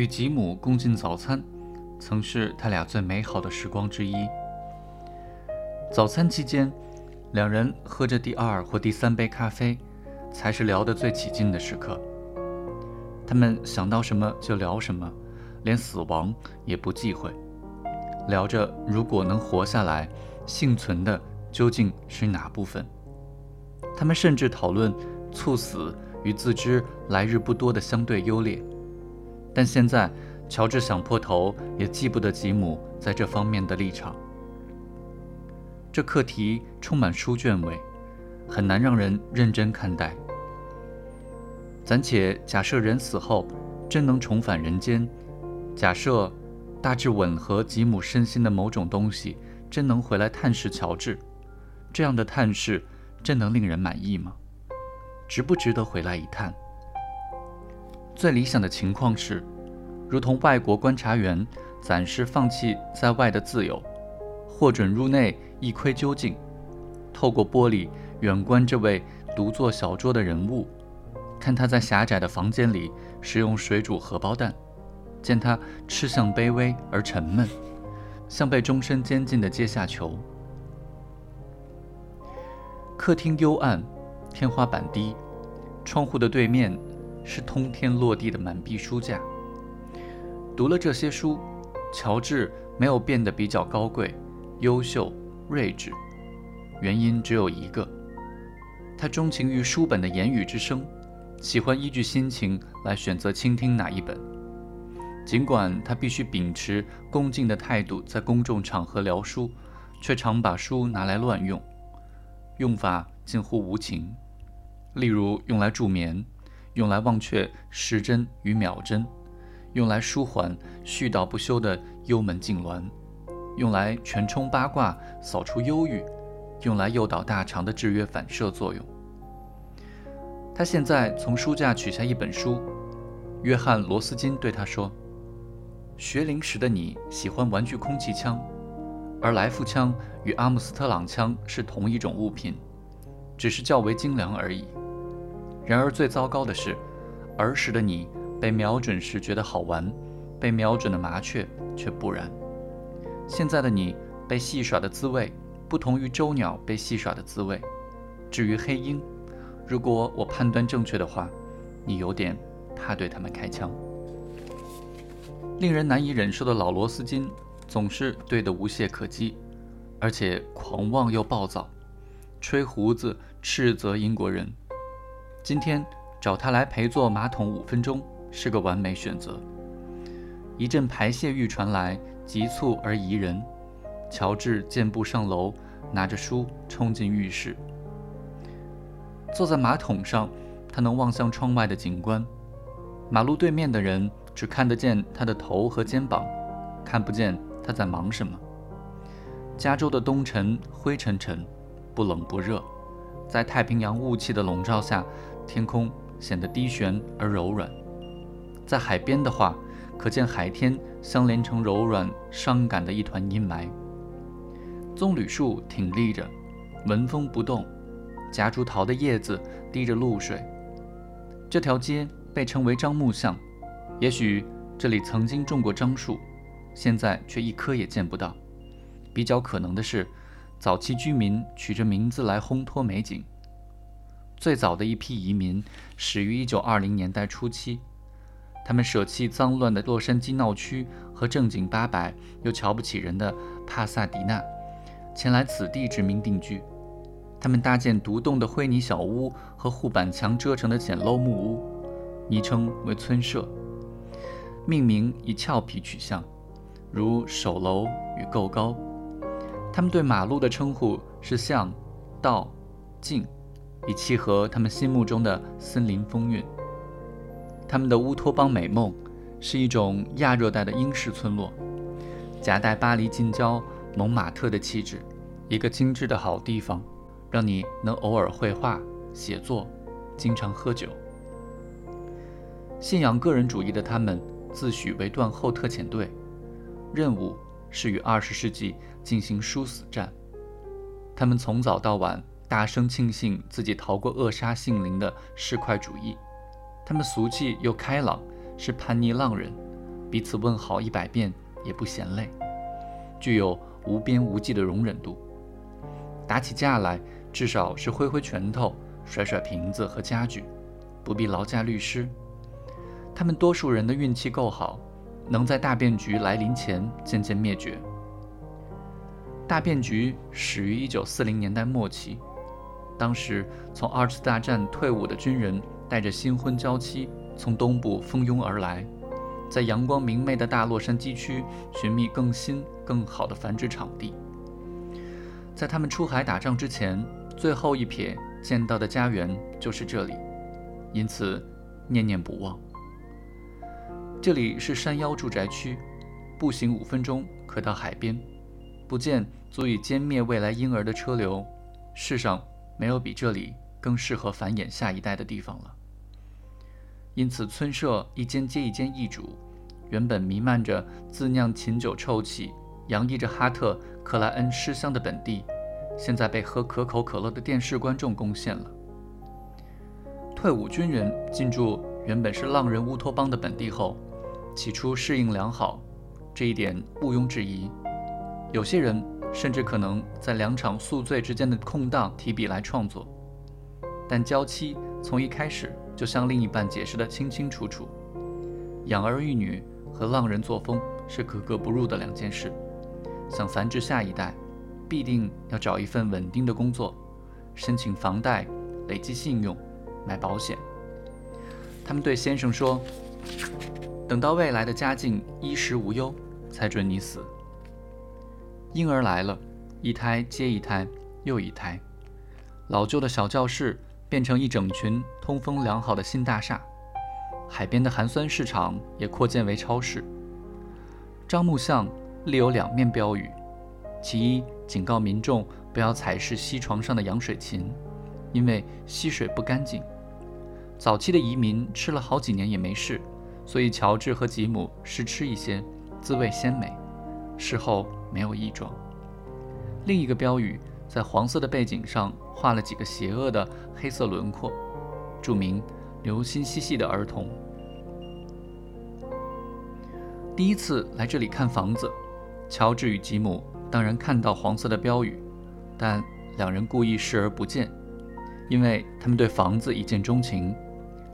与吉姆共进早餐，曾是他俩最美好的时光之一。早餐期间，两人喝着第二或第三杯咖啡，才是聊得最起劲的时刻。他们想到什么就聊什么，连死亡也不忌讳。聊着如果能活下来，幸存的究竟是哪部分？他们甚至讨论猝死与自知来日不多的相对优劣。但现在，乔治想破头也记不得吉姆在这方面的立场。这课题充满书卷味，很难让人认真看待。暂且假设人死后真能重返人间，假设大致吻合吉姆身心的某种东西真能回来探视乔治，这样的探视真能令人满意吗？值不值得回来一探？最理想的情况是，如同外国观察员暂时放弃在外的自由，获准入内一窥究竟，透过玻璃远观这位独坐小桌的人物。看他在狭窄的房间里使用水煮荷包蛋，见他吃相卑微而沉闷，像被终身监禁的阶下囚。客厅幽暗，天花板低，窗户的对面是通天落地的满壁书架。读了这些书，乔治没有变得比较高贵、优秀、睿智，原因只有一个：他钟情于书本的言语之声。喜欢依据心情来选择倾听哪一本，尽管他必须秉持恭敬的态度在公众场合聊书，却常把书拿来乱用，用法近乎无情。例如用来助眠，用来忘却时针与秒针，用来舒缓絮叨不休的幽门痉挛，用来全冲八卦扫除忧郁，用来诱导大肠的制约反射作用。他现在从书架取下一本书，约翰·罗斯金对他说：“学龄时的你喜欢玩具空气枪，而来福枪与阿姆斯特朗枪是同一种物品，只是较为精良而已。然而最糟糕的是，儿时的你被瞄准时觉得好玩，被瞄准的麻雀却不然。现在的你被戏耍的滋味不同于周鸟被戏耍的滋味。至于黑鹰。”如果我判断正确的话，你有点怕对他们开枪。令人难以忍受的老罗斯金总是对得无懈可击，而且狂妄又暴躁，吹胡子斥责英国人。今天找他来陪坐马桶五分钟是个完美选择。一阵排泄欲传来，急促而宜人。乔治健步上楼，拿着书冲进浴室。坐在马桶上，他能望向窗外的景观。马路对面的人只看得见他的头和肩膀，看不见他在忙什么。加州的冬晨灰沉沉，不冷不热，在太平洋雾气的笼罩下，天空显得低悬而柔软。在海边的话，可见海天相连成柔软伤感的一团阴霾。棕榈树挺立着，纹风不动。夹竹桃的叶子滴着露水。这条街被称为樟木巷，也许这里曾经种过樟树，现在却一棵也见不到。比较可能的是，早期居民取着名字来烘托美景。最早的一批移民始于1920年代初期，他们舍弃脏乱的洛杉矶闹区和正经八百又瞧不起人的帕萨迪纳，前来此地殖民定居。他们搭建独栋的灰泥小屋和护板墙遮成的简陋木屋，昵称为村舍，命名以俏皮取向，如首楼与够高。他们对马路的称呼是巷、道、径，以契合他们心目中的森林风韵。他们的乌托邦美梦是一种亚热带的英式村落，夹带巴黎近郊蒙马特的气质，一个精致的好地方。让你能偶尔绘画、写作，经常喝酒。信仰个人主义的他们自诩为断后特遣队，任务是与二十世纪进行殊死战。他们从早到晚大声庆幸自己逃过扼杀性灵的市侩主义。他们俗气又开朗，是叛逆浪人，彼此问好一百遍也不嫌累，具有无边无际的容忍度。打起架来，至少是挥挥拳头、甩甩瓶子和家具，不必劳驾律师。他们多数人的运气够好，能在大变局来临前渐渐灭绝。大变局始于1940年代末期，当时从二次大战退伍的军人带着新婚娇妻从东部蜂拥而来，在阳光明媚的大洛杉矶区寻觅更新更好的繁殖场地。在他们出海打仗之前，最后一瞥见到的家园就是这里，因此念念不忘。这里是山腰住宅区，步行五分钟可到海边，不见足以歼灭未来婴儿的车流。世上没有比这里更适合繁衍下一代的地方了。因此，村舍一间接一间易主，原本弥漫着自酿琴酒臭气。洋溢着哈特克莱恩诗香的本地，现在被喝可口可乐的电视观众攻陷了。退伍军人进驻原本是浪人乌托邦的本地后，起初适应良好，这一点毋庸置疑。有些人甚至可能在两场宿醉之间的空档提笔来创作。但娇妻从一开始就向另一半解释得清清楚楚：养儿育女和浪人作风是格格不入的两件事。想繁殖下一代，必定要找一份稳定的工作，申请房贷，累积信用，买保险。他们对先生说：“等到未来的家境衣食无忧，才准你死。”婴儿来了，一胎接一胎又一胎，老旧的小教室变成一整群通风良好的新大厦，海边的寒酸市场也扩建为超市。樟木巷。立有两面标语，其一警告民众不要踩拭溪床上的羊水芹，因为溪水不干净。早期的移民吃了好几年也没事，所以乔治和吉姆试吃一些，滋味鲜美，事后没有异状。另一个标语在黄色的背景上画了几个邪恶的黑色轮廓，注明“留心嬉戏的儿童”。第一次来这里看房子。乔治与吉姆当然看到黄色的标语，但两人故意视而不见，因为他们对房子一见钟情。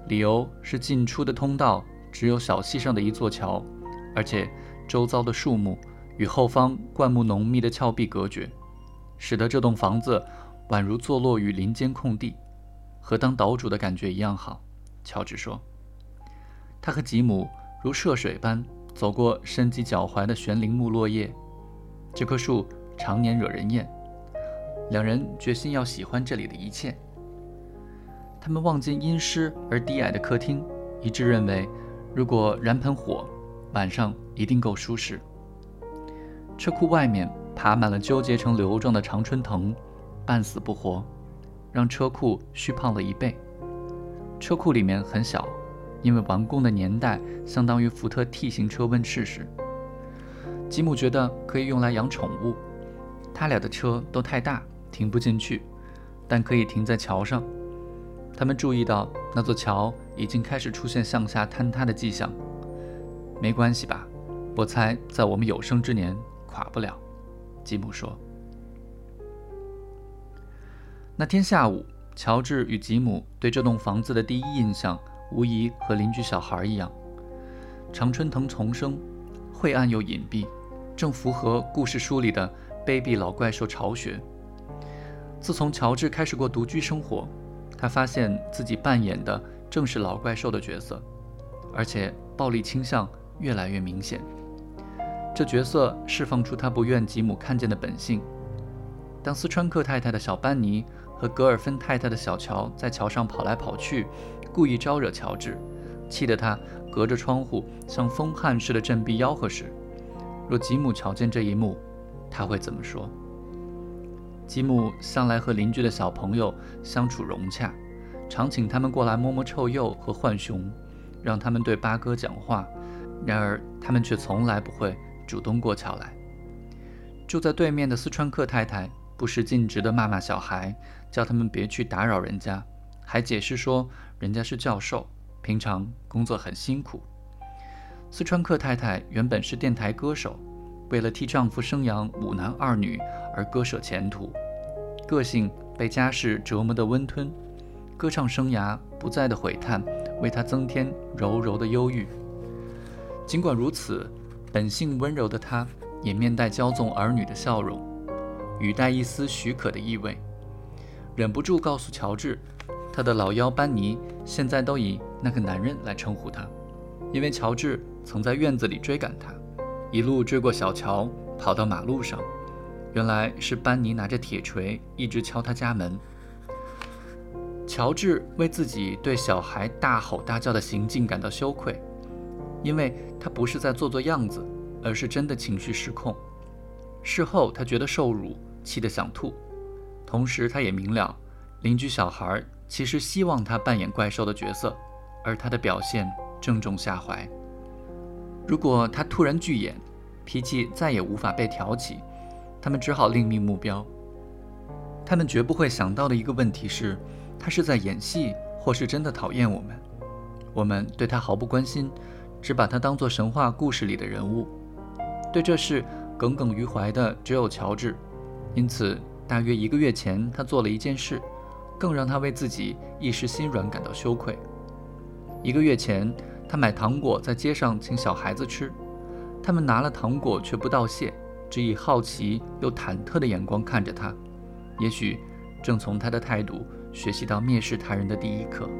理由是进出的通道只有小溪上的一座桥，而且周遭的树木与后方灌木浓密的峭壁隔绝，使得这栋房子宛如坐落于林间空地，和当岛主的感觉一样好。乔治说：“他和吉姆如涉水般。”走过深及脚踝的悬铃木落叶，这棵树常年惹人厌。两人决心要喜欢这里的一切。他们望见阴湿而低矮的客厅，一致认为，如果燃盆火，晚上一定够舒适。车库外面爬满了纠结成瘤状的常春藤，半死不活，让车库虚胖了一倍。车库里面很小。因为完工的年代相当于福特 T 型车问世时，吉姆觉得可以用来养宠物。他俩的车都太大，停不进去，但可以停在桥上。他们注意到那座桥已经开始出现向下坍塌的迹象。没关系吧？我猜在我们有生之年垮不了。吉姆说。那天下午，乔治与吉姆对这栋房子的第一印象。无疑和邻居小孩一样，常春藤丛生，晦暗又隐蔽，正符合故事书里的卑鄙老怪兽巢穴。自从乔治开始过独居生活，他发现自己扮演的正是老怪兽的角色，而且暴力倾向越来越明显。这角色释放出他不愿吉姆看见的本性。当斯川克太太的小班尼和格尔芬太太的小乔在桥上跑来跑去。故意招惹乔治，气得他隔着窗户像疯汉似的振臂吆喝时，若吉姆瞧见这一幕，他会怎么说？吉姆向来和邻居的小朋友相处融洽，常请他们过来摸摸臭鼬和浣熊，让他们对八哥讲话。然而他们却从来不会主动过桥来。住在对面的四川客太太不时尽职地骂骂小孩，叫他们别去打扰人家。还解释说，人家是教授，平常工作很辛苦。四川客太太原本是电台歌手，为了替丈夫生养五男二女而割舍前途，个性被家事折磨得温吞，歌唱生涯不再的悔叹，为她增添柔柔的忧郁。尽管如此，本性温柔的她也面带骄纵儿女的笑容，语带一丝许可的意味，忍不住告诉乔治，他的老幺班尼现在都以那个男人来称呼他，因为乔治。曾在院子里追赶他，一路追过小桥，跑到马路上。原来是班尼拿着铁锤一直敲他家门。乔治为自己对小孩大吼大叫的行径感到羞愧，因为他不是在做做样子，而是真的情绪失控。事后他觉得受辱，气得想吐。同时他也明了，邻居小孩其实希望他扮演怪兽的角色，而他的表现正中下怀。如果他突然拒演，脾气再也无法被挑起，他们只好另觅目标。他们绝不会想到的一个问题是，他是在演戏，或是真的讨厌我们。我们对他毫不关心，只把他当作神话故事里的人物。对这事耿耿于怀的只有乔治。因此，大约一个月前，他做了一件事，更让他为自己一时心软感到羞愧。一个月前。他买糖果在街上请小孩子吃，他们拿了糖果却不道谢，只以好奇又忐忑的眼光看着他，也许正从他的态度学习到蔑视他人的第一课。